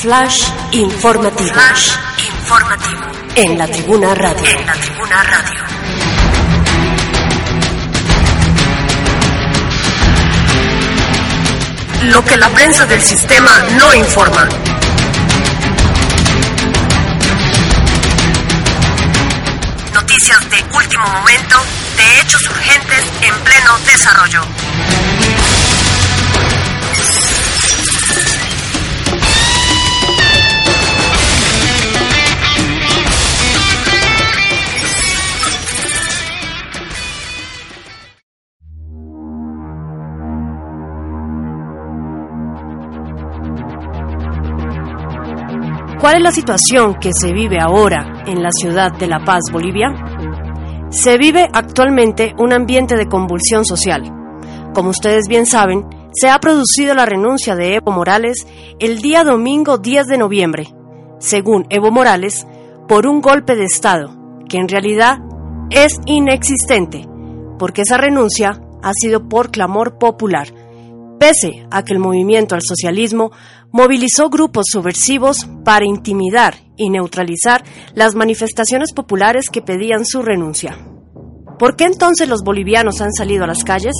Flash informativo. Flash informativo. En la tribuna radio. En la tribuna radio. Lo que la prensa del sistema no informa. Noticias de último momento, de hechos urgentes en pleno desarrollo. ¿Cuál es la situación que se vive ahora en la ciudad de La Paz, Bolivia? Se vive actualmente un ambiente de convulsión social. Como ustedes bien saben, se ha producido la renuncia de Evo Morales el día domingo 10 de noviembre, según Evo Morales, por un golpe de Estado, que en realidad es inexistente, porque esa renuncia ha sido por clamor popular, pese a que el movimiento al socialismo movilizó grupos subversivos para intimidar y neutralizar las manifestaciones populares que pedían su renuncia. ¿Por qué entonces los bolivianos han salido a las calles?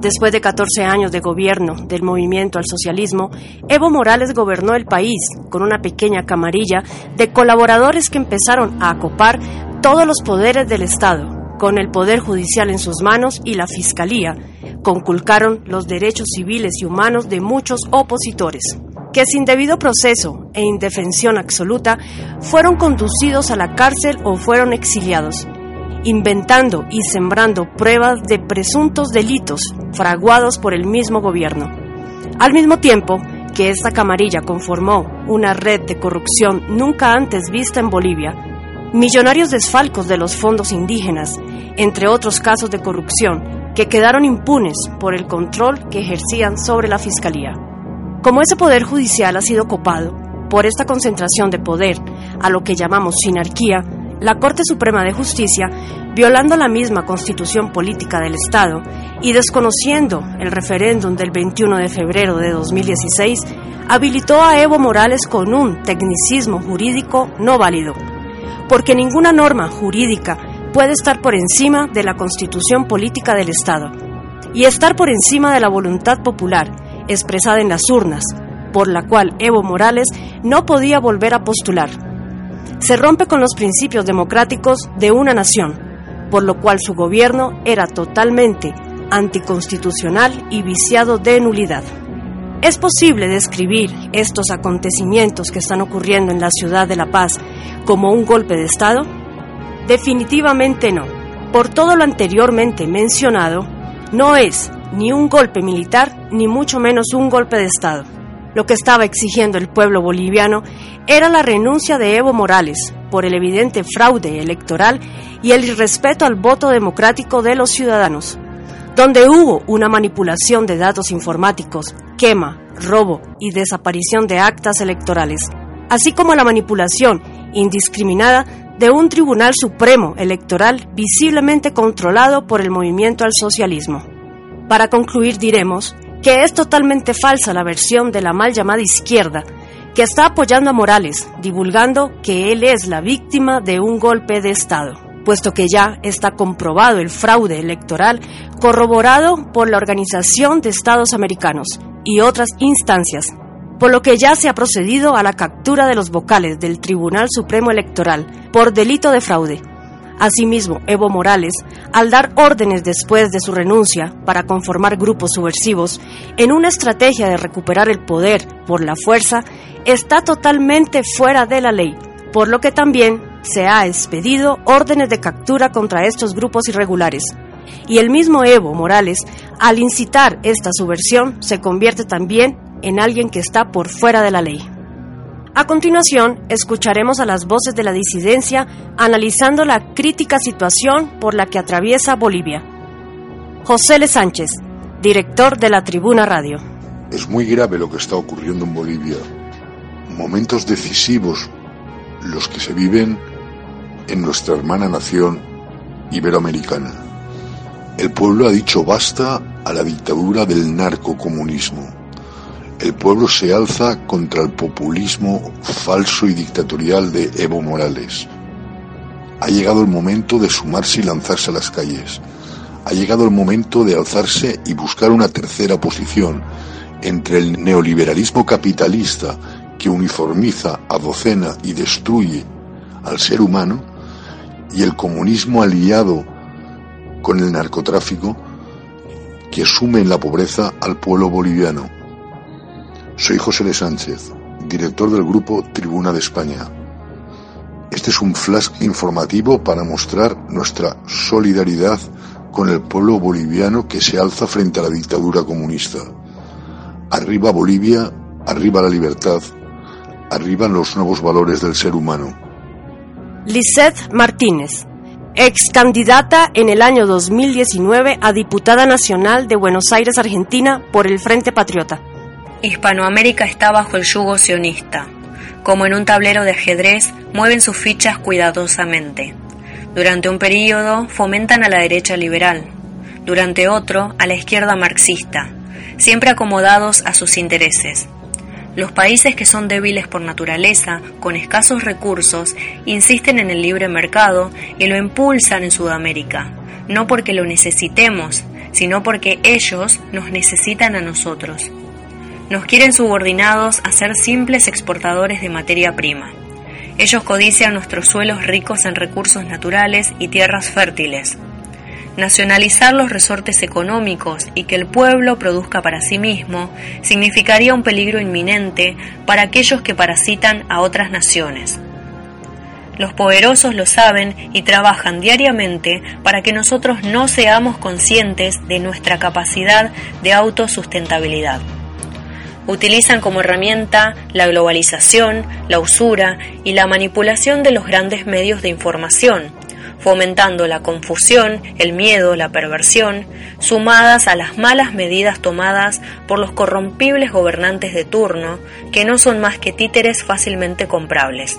Después de 14 años de gobierno del movimiento al socialismo, Evo Morales gobernó el país con una pequeña camarilla de colaboradores que empezaron a acopar todos los poderes del Estado, con el Poder Judicial en sus manos y la Fiscalía, conculcaron los derechos civiles y humanos de muchos opositores que sin debido proceso e indefensión absoluta fueron conducidos a la cárcel o fueron exiliados, inventando y sembrando pruebas de presuntos delitos fraguados por el mismo gobierno. Al mismo tiempo que esta camarilla conformó una red de corrupción nunca antes vista en Bolivia, millonarios desfalcos de los fondos indígenas, entre otros casos de corrupción, que quedaron impunes por el control que ejercían sobre la Fiscalía. Como ese poder judicial ha sido copado por esta concentración de poder, a lo que llamamos sinarquía, la Corte Suprema de Justicia, violando la misma constitución política del Estado y desconociendo el referéndum del 21 de febrero de 2016, habilitó a Evo Morales con un tecnicismo jurídico no válido, porque ninguna norma jurídica puede estar por encima de la constitución política del Estado y estar por encima de la voluntad popular expresada en las urnas, por la cual Evo Morales no podía volver a postular. Se rompe con los principios democráticos de una nación, por lo cual su gobierno era totalmente anticonstitucional y viciado de nulidad. ¿Es posible describir estos acontecimientos que están ocurriendo en la ciudad de La Paz como un golpe de Estado? Definitivamente no. Por todo lo anteriormente mencionado, no es ni un golpe militar, ni mucho menos un golpe de Estado. Lo que estaba exigiendo el pueblo boliviano era la renuncia de Evo Morales por el evidente fraude electoral y el irrespeto al voto democrático de los ciudadanos, donde hubo una manipulación de datos informáticos, quema, robo y desaparición de actas electorales, así como la manipulación indiscriminada de un Tribunal Supremo Electoral visiblemente controlado por el movimiento al socialismo. Para concluir diremos que es totalmente falsa la versión de la mal llamada izquierda, que está apoyando a Morales, divulgando que él es la víctima de un golpe de Estado, puesto que ya está comprobado el fraude electoral corroborado por la Organización de Estados Americanos y otras instancias, por lo que ya se ha procedido a la captura de los vocales del Tribunal Supremo Electoral por delito de fraude. Asimismo, Evo Morales, al dar órdenes después de su renuncia para conformar grupos subversivos en una estrategia de recuperar el poder por la fuerza, está totalmente fuera de la ley, por lo que también se ha expedido órdenes de captura contra estos grupos irregulares. Y el mismo Evo Morales, al incitar esta subversión, se convierte también en alguien que está por fuera de la ley. A continuación, escucharemos a las voces de la disidencia analizando la crítica situación por la que atraviesa Bolivia. José Le Sánchez, director de la Tribuna Radio. Es muy grave lo que está ocurriendo en Bolivia. Momentos decisivos los que se viven en nuestra hermana nación iberoamericana. El pueblo ha dicho basta a la dictadura del narcocomunismo el pueblo se alza contra el populismo falso y dictatorial de Evo Morales. Ha llegado el momento de sumarse y lanzarse a las calles. Ha llegado el momento de alzarse y buscar una tercera posición entre el neoliberalismo capitalista que uniformiza, adocena y destruye al ser humano y el comunismo aliado con el narcotráfico que sume en la pobreza al pueblo boliviano. Soy José de Sánchez, director del grupo Tribuna de España. Este es un flash informativo para mostrar nuestra solidaridad con el pueblo boliviano que se alza frente a la dictadura comunista. Arriba Bolivia, arriba la libertad, arriba los nuevos valores del ser humano. Lisette Martínez, ex candidata en el año 2019 a diputada nacional de Buenos Aires, Argentina, por el Frente Patriota. Hispanoamérica está bajo el yugo sionista. Como en un tablero de ajedrez, mueven sus fichas cuidadosamente. Durante un período fomentan a la derecha liberal, durante otro a la izquierda marxista, siempre acomodados a sus intereses. Los países que son débiles por naturaleza, con escasos recursos, insisten en el libre mercado y lo impulsan en Sudamérica, no porque lo necesitemos, sino porque ellos nos necesitan a nosotros. Nos quieren subordinados a ser simples exportadores de materia prima. Ellos codician nuestros suelos ricos en recursos naturales y tierras fértiles. Nacionalizar los resortes económicos y que el pueblo produzca para sí mismo significaría un peligro inminente para aquellos que parasitan a otras naciones. Los poderosos lo saben y trabajan diariamente para que nosotros no seamos conscientes de nuestra capacidad de autosustentabilidad utilizan como herramienta la globalización, la usura y la manipulación de los grandes medios de información, fomentando la confusión, el miedo, la perversión, sumadas a las malas medidas tomadas por los corrompibles gobernantes de turno, que no son más que títeres fácilmente comprables.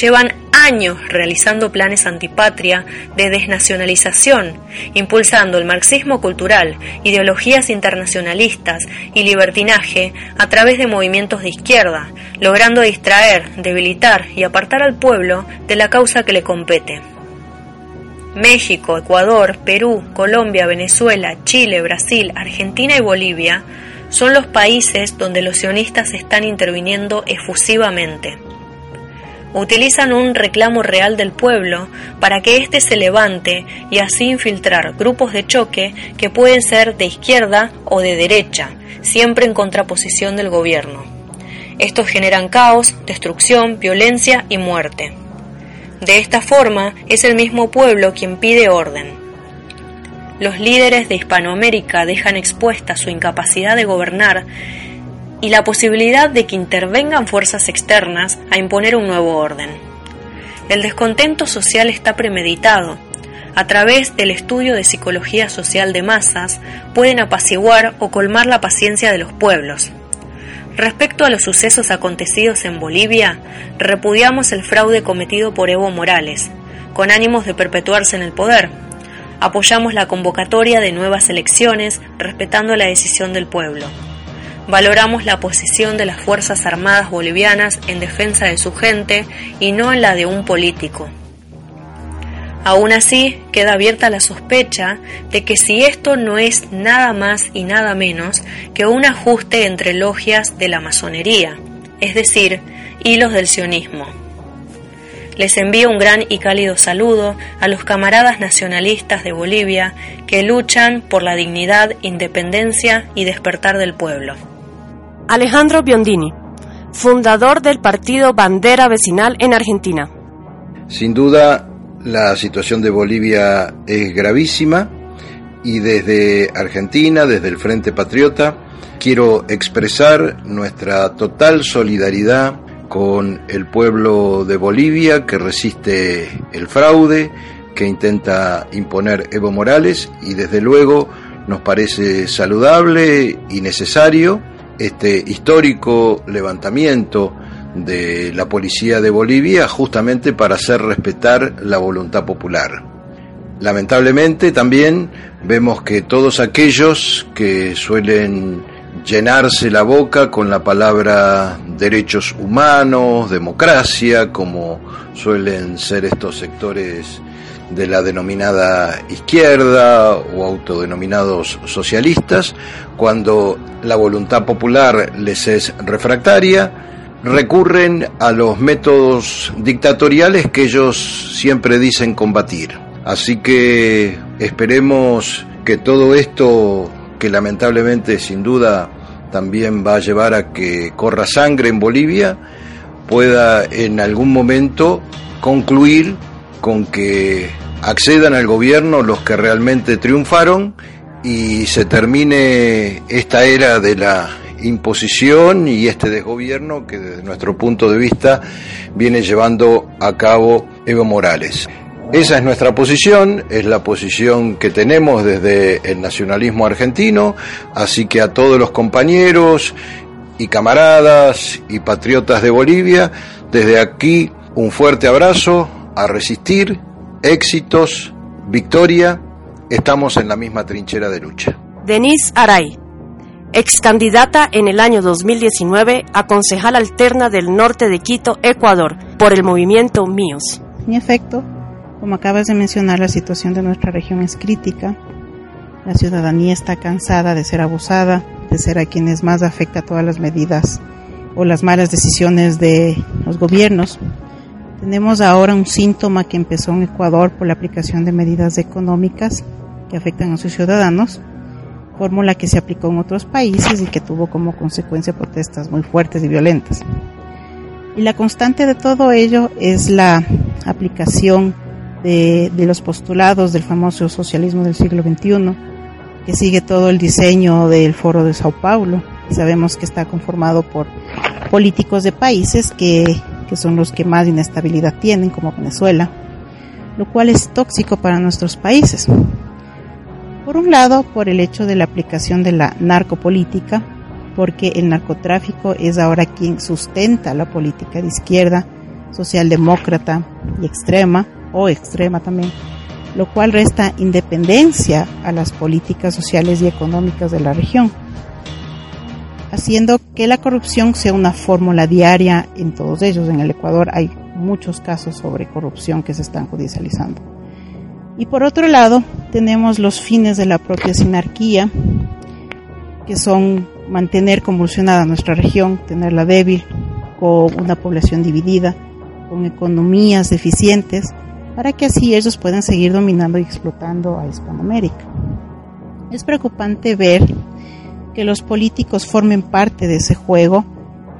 Llevan años realizando planes antipatria de desnacionalización, impulsando el marxismo cultural, ideologías internacionalistas y libertinaje a través de movimientos de izquierda, logrando distraer, debilitar y apartar al pueblo de la causa que le compete. México, Ecuador, Perú, Colombia, Venezuela, Chile, Brasil, Argentina y Bolivia son los países donde los sionistas están interviniendo efusivamente utilizan un reclamo real del pueblo para que éste se levante y así infiltrar grupos de choque que pueden ser de izquierda o de derecha, siempre en contraposición del gobierno. Estos generan caos, destrucción, violencia y muerte. De esta forma es el mismo pueblo quien pide orden. Los líderes de Hispanoamérica dejan expuesta su incapacidad de gobernar y la posibilidad de que intervengan fuerzas externas a imponer un nuevo orden. El descontento social está premeditado. A través del estudio de psicología social de masas pueden apaciguar o colmar la paciencia de los pueblos. Respecto a los sucesos acontecidos en Bolivia, repudiamos el fraude cometido por Evo Morales, con ánimos de perpetuarse en el poder. Apoyamos la convocatoria de nuevas elecciones respetando la decisión del pueblo valoramos la posición de las Fuerzas Armadas bolivianas en defensa de su gente y no en la de un político. Aún así, queda abierta la sospecha de que si esto no es nada más y nada menos que un ajuste entre logias de la masonería, es decir, hilos del sionismo. Les envío un gran y cálido saludo a los camaradas nacionalistas de Bolivia que luchan por la dignidad, independencia y despertar del pueblo. Alejandro Biondini, fundador del partido Bandera Vecinal en Argentina. Sin duda, la situación de Bolivia es gravísima y desde Argentina, desde el Frente Patriota, quiero expresar nuestra total solidaridad con el pueblo de Bolivia que resiste el fraude que intenta imponer Evo Morales y desde luego nos parece saludable y necesario este histórico levantamiento de la policía de Bolivia justamente para hacer respetar la voluntad popular. Lamentablemente también vemos que todos aquellos que suelen llenarse la boca con la palabra derechos humanos, democracia, como suelen ser estos sectores de la denominada izquierda o autodenominados socialistas, cuando la voluntad popular les es refractaria, recurren a los métodos dictatoriales que ellos siempre dicen combatir. Así que esperemos que todo esto que lamentablemente sin duda también va a llevar a que corra sangre en Bolivia, pueda en algún momento concluir con que accedan al gobierno los que realmente triunfaron y se termine esta era de la imposición y este desgobierno que desde nuestro punto de vista viene llevando a cabo Evo Morales. Esa es nuestra posición, es la posición que tenemos desde el nacionalismo argentino, así que a todos los compañeros y camaradas y patriotas de Bolivia, desde aquí un fuerte abrazo, a resistir, éxitos, victoria, estamos en la misma trinchera de lucha. Denise Aray, ex candidata en el año 2019 a concejal alterna del norte de Quito, Ecuador, por el movimiento Míos. En efecto, como acabas de mencionar, la situación de nuestra región es crítica. La ciudadanía está cansada de ser abusada, de ser a quienes más afecta todas las medidas o las malas decisiones de los gobiernos. Tenemos ahora un síntoma que empezó en Ecuador por la aplicación de medidas económicas que afectan a sus ciudadanos, fórmula que se aplicó en otros países y que tuvo como consecuencia protestas muy fuertes y violentas. Y la constante de todo ello es la aplicación de, los postulados del famoso socialismo del siglo XXI, que sigue todo el diseño del Foro de Sao Paulo. Sabemos que está conformado por políticos de países que, que son los que más inestabilidad tienen, como Venezuela, lo cual es tóxico para nuestros países. Por un lado, por el hecho de la aplicación de la narcopolítica, porque el narcotráfico es ahora quien sustenta la política de izquierda, socialdemócrata y extrema, o extrema también, lo cual resta independencia a las políticas sociales y económicas de la región, haciendo que la corrupción sea una fórmula diaria en todos ellos. En el Ecuador hay muchos casos sobre corrupción que se están judicializando. Y por otro lado, tenemos los fines de la propia sinarquía, que son mantener convulsionada nuestra región, tenerla débil, con una población dividida, con economías deficientes para que así ellos puedan seguir dominando y explotando a Hispanoamérica. Es preocupante ver que los políticos formen parte de ese juego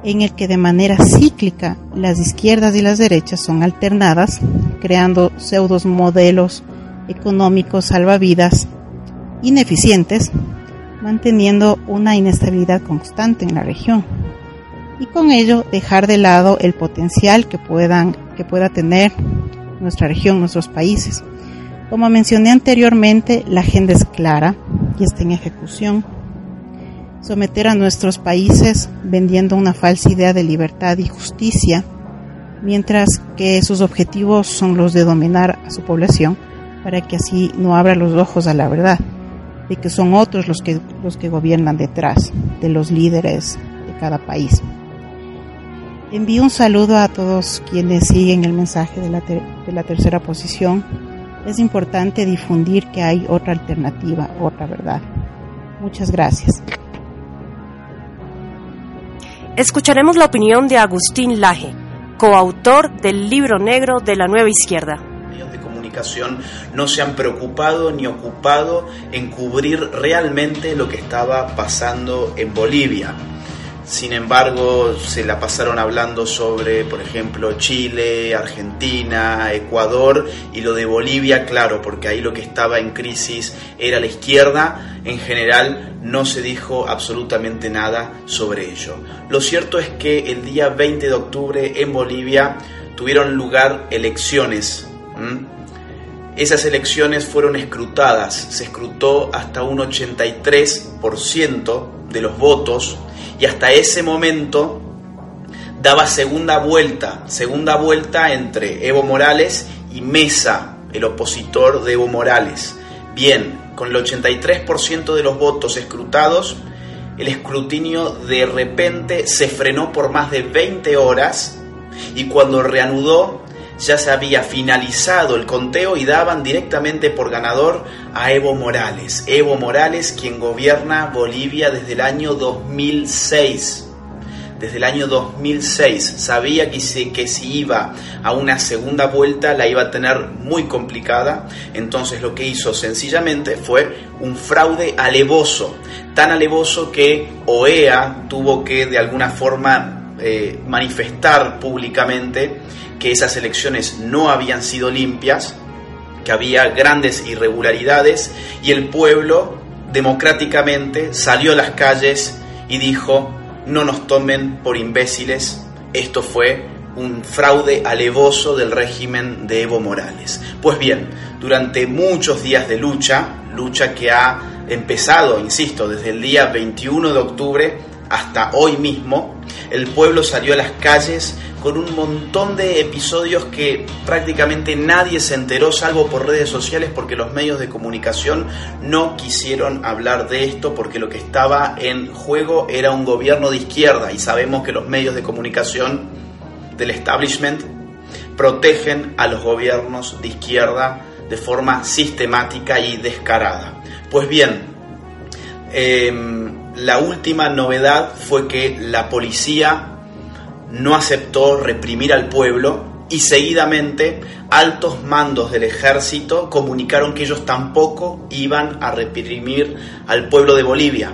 en el que de manera cíclica las izquierdas y las derechas son alternadas, creando pseudos modelos económicos salvavidas ineficientes, manteniendo una inestabilidad constante en la región y con ello dejar de lado el potencial que puedan que pueda tener nuestra región, nuestros países. Como mencioné anteriormente, la agenda es clara y está en ejecución. Someter a nuestros países vendiendo una falsa idea de libertad y justicia, mientras que sus objetivos son los de dominar a su población para que así no abra los ojos a la verdad, de que son otros los que, los que gobiernan detrás de los líderes de cada país. Envío un saludo a todos quienes siguen el mensaje de la, de la tercera posición. Es importante difundir que hay otra alternativa, otra verdad. Muchas gracias. Escucharemos la opinión de Agustín Laje, coautor del libro negro de la nueva izquierda no se han preocupado ni ocupado en cubrir realmente lo que estaba pasando en Bolivia sin embargo, se la pasaron hablando sobre, por ejemplo, Chile, Argentina, Ecuador y lo de Bolivia, claro, porque ahí lo que estaba en crisis era la izquierda. En general, no se dijo absolutamente nada sobre ello. Lo cierto es que el día 20 de octubre en Bolivia tuvieron lugar elecciones. Esas elecciones fueron escrutadas, se escrutó hasta un 83% de los votos y hasta ese momento daba segunda vuelta, segunda vuelta entre Evo Morales y Mesa, el opositor de Evo Morales. Bien, con el 83% de los votos escrutados, el escrutinio de repente se frenó por más de 20 horas y cuando reanudó ya se había finalizado el conteo y daban directamente por ganador a Evo Morales. Evo Morales, quien gobierna Bolivia desde el año 2006. Desde el año 2006 sabía que si, que si iba a una segunda vuelta la iba a tener muy complicada, entonces lo que hizo sencillamente fue un fraude alevoso, tan alevoso que OEA tuvo que de alguna forma eh, manifestar públicamente que esas elecciones no habían sido limpias, que había grandes irregularidades y el pueblo democráticamente salió a las calles y dijo, no nos tomen por imbéciles, esto fue un fraude alevoso del régimen de Evo Morales. Pues bien, durante muchos días de lucha, lucha que ha empezado, insisto, desde el día 21 de octubre hasta hoy mismo, el pueblo salió a las calles con un montón de episodios que prácticamente nadie se enteró, salvo por redes sociales, porque los medios de comunicación no quisieron hablar de esto, porque lo que estaba en juego era un gobierno de izquierda, y sabemos que los medios de comunicación del establishment protegen a los gobiernos de izquierda de forma sistemática y descarada. Pues bien, em, la última novedad fue que la policía no aceptó reprimir al pueblo y seguidamente altos mandos del ejército comunicaron que ellos tampoco iban a reprimir al pueblo de Bolivia.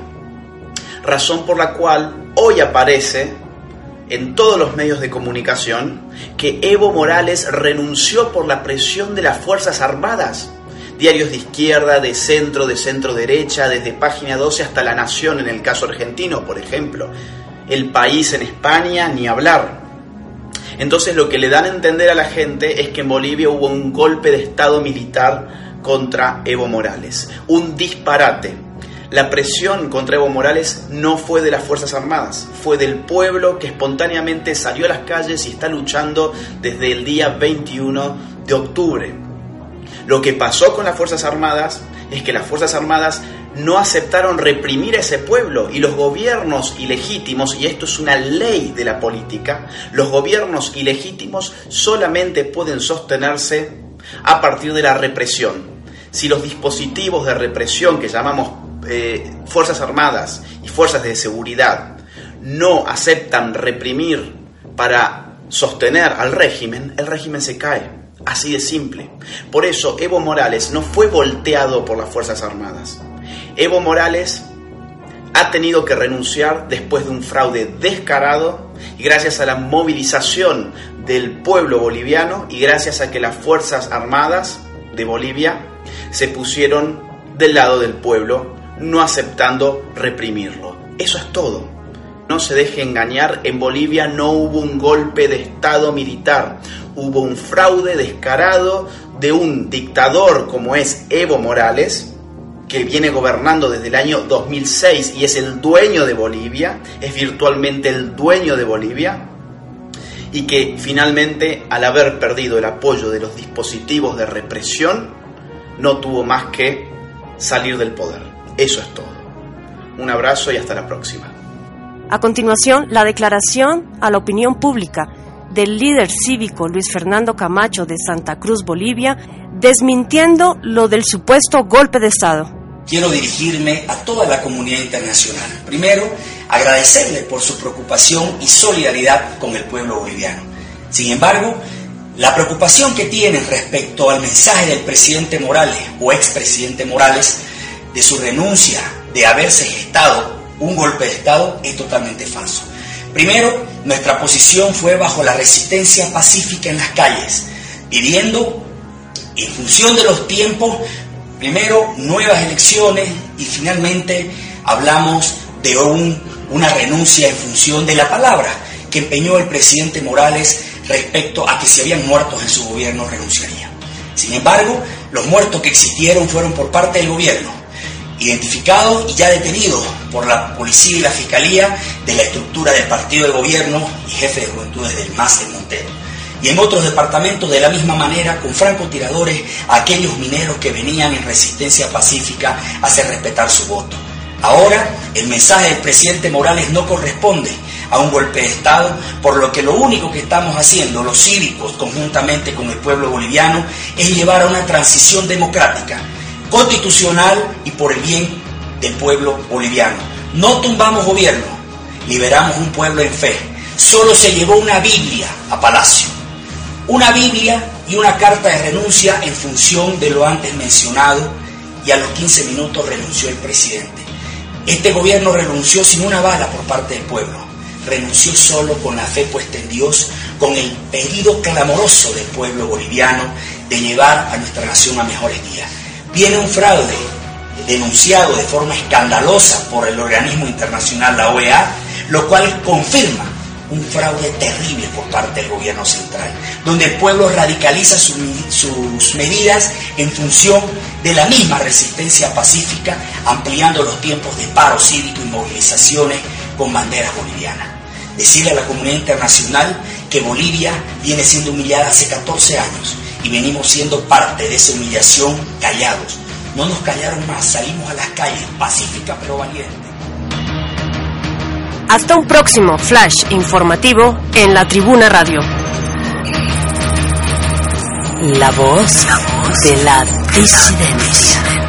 Razón por la cual hoy aparece en todos los medios de comunicación que Evo Morales renunció por la presión de las Fuerzas Armadas. Diarios de izquierda, de centro, de centro derecha, desde página 12 hasta La Nación en el caso argentino, por ejemplo el país en España, ni hablar. Entonces lo que le dan a entender a la gente es que en Bolivia hubo un golpe de Estado militar contra Evo Morales. Un disparate. La presión contra Evo Morales no fue de las Fuerzas Armadas, fue del pueblo que espontáneamente salió a las calles y está luchando desde el día 21 de octubre. Lo que pasó con las Fuerzas Armadas es que las Fuerzas Armadas no aceptaron reprimir a ese pueblo y los gobiernos ilegítimos, y esto es una ley de la política, los gobiernos ilegítimos solamente pueden sostenerse a partir de la represión. Si los dispositivos de represión que llamamos eh, Fuerzas Armadas y Fuerzas de Seguridad no aceptan reprimir para sostener al régimen, el régimen se cae. Así de simple. Por eso Evo Morales no fue volteado por las Fuerzas Armadas. Evo Morales ha tenido que renunciar después de un fraude descarado y gracias a la movilización del pueblo boliviano y gracias a que las Fuerzas Armadas de Bolivia se pusieron del lado del pueblo, no aceptando reprimirlo. Eso es todo. No se deje engañar, en Bolivia no hubo un golpe de Estado militar, hubo un fraude descarado de un dictador como es Evo Morales, que viene gobernando desde el año 2006 y es el dueño de Bolivia, es virtualmente el dueño de Bolivia, y que finalmente al haber perdido el apoyo de los dispositivos de represión, no tuvo más que salir del poder. Eso es todo. Un abrazo y hasta la próxima. A continuación, la declaración a la opinión pública del líder cívico Luis Fernando Camacho de Santa Cruz, Bolivia, desmintiendo lo del supuesto golpe de Estado. Quiero dirigirme a toda la comunidad internacional. Primero, agradecerle por su preocupación y solidaridad con el pueblo boliviano. Sin embargo, la preocupación que tienen respecto al mensaje del presidente Morales o expresidente Morales de su renuncia de haberse gestado un golpe de Estado es totalmente falso. Primero, nuestra posición fue bajo la resistencia pacífica en las calles, pidiendo, en función de los tiempos, primero nuevas elecciones y finalmente hablamos de una renuncia en función de la palabra que empeñó el presidente Morales respecto a que si habían muertos en su gobierno renunciaría. Sin embargo, los muertos que existieron fueron por parte del gobierno, identificados y ya detenidos por la policía y la fiscalía de la estructura del partido de gobierno y jefe de juventudes del MAS en Montero. Y en otros departamentos de la misma manera con francotiradores aquellos mineros que venían en resistencia pacífica a hacer respetar su voto. Ahora el mensaje del presidente Morales no corresponde a un golpe de Estado, por lo que lo único que estamos haciendo los cívicos conjuntamente con el pueblo boliviano es llevar a una transición democrática, constitucional y por el bien del pueblo boliviano. No tumbamos gobierno, liberamos un pueblo en fe. Solo se llevó una Biblia a Palacio. Una Biblia y una carta de renuncia en función de lo antes mencionado y a los 15 minutos renunció el presidente. Este gobierno renunció sin una bala por parte del pueblo renunció solo con la fe puesta en Dios, con el pedido clamoroso del pueblo boliviano de llevar a nuestra nación a mejores días. Viene un fraude denunciado de forma escandalosa por el organismo internacional, la OEA, lo cual confirma un fraude terrible por parte del gobierno central, donde el pueblo radicaliza sus medidas en función de la misma resistencia pacífica, ampliando los tiempos de paro cívico y movilizaciones con banderas bolivianas. Decirle a la comunidad internacional que Bolivia viene siendo humillada hace 14 años y venimos siendo parte de esa humillación callados. No nos callaron más, salimos a las calles, pacífica pero valiente. Hasta un próximo flash informativo en la Tribuna Radio. La voz, de la disidencia.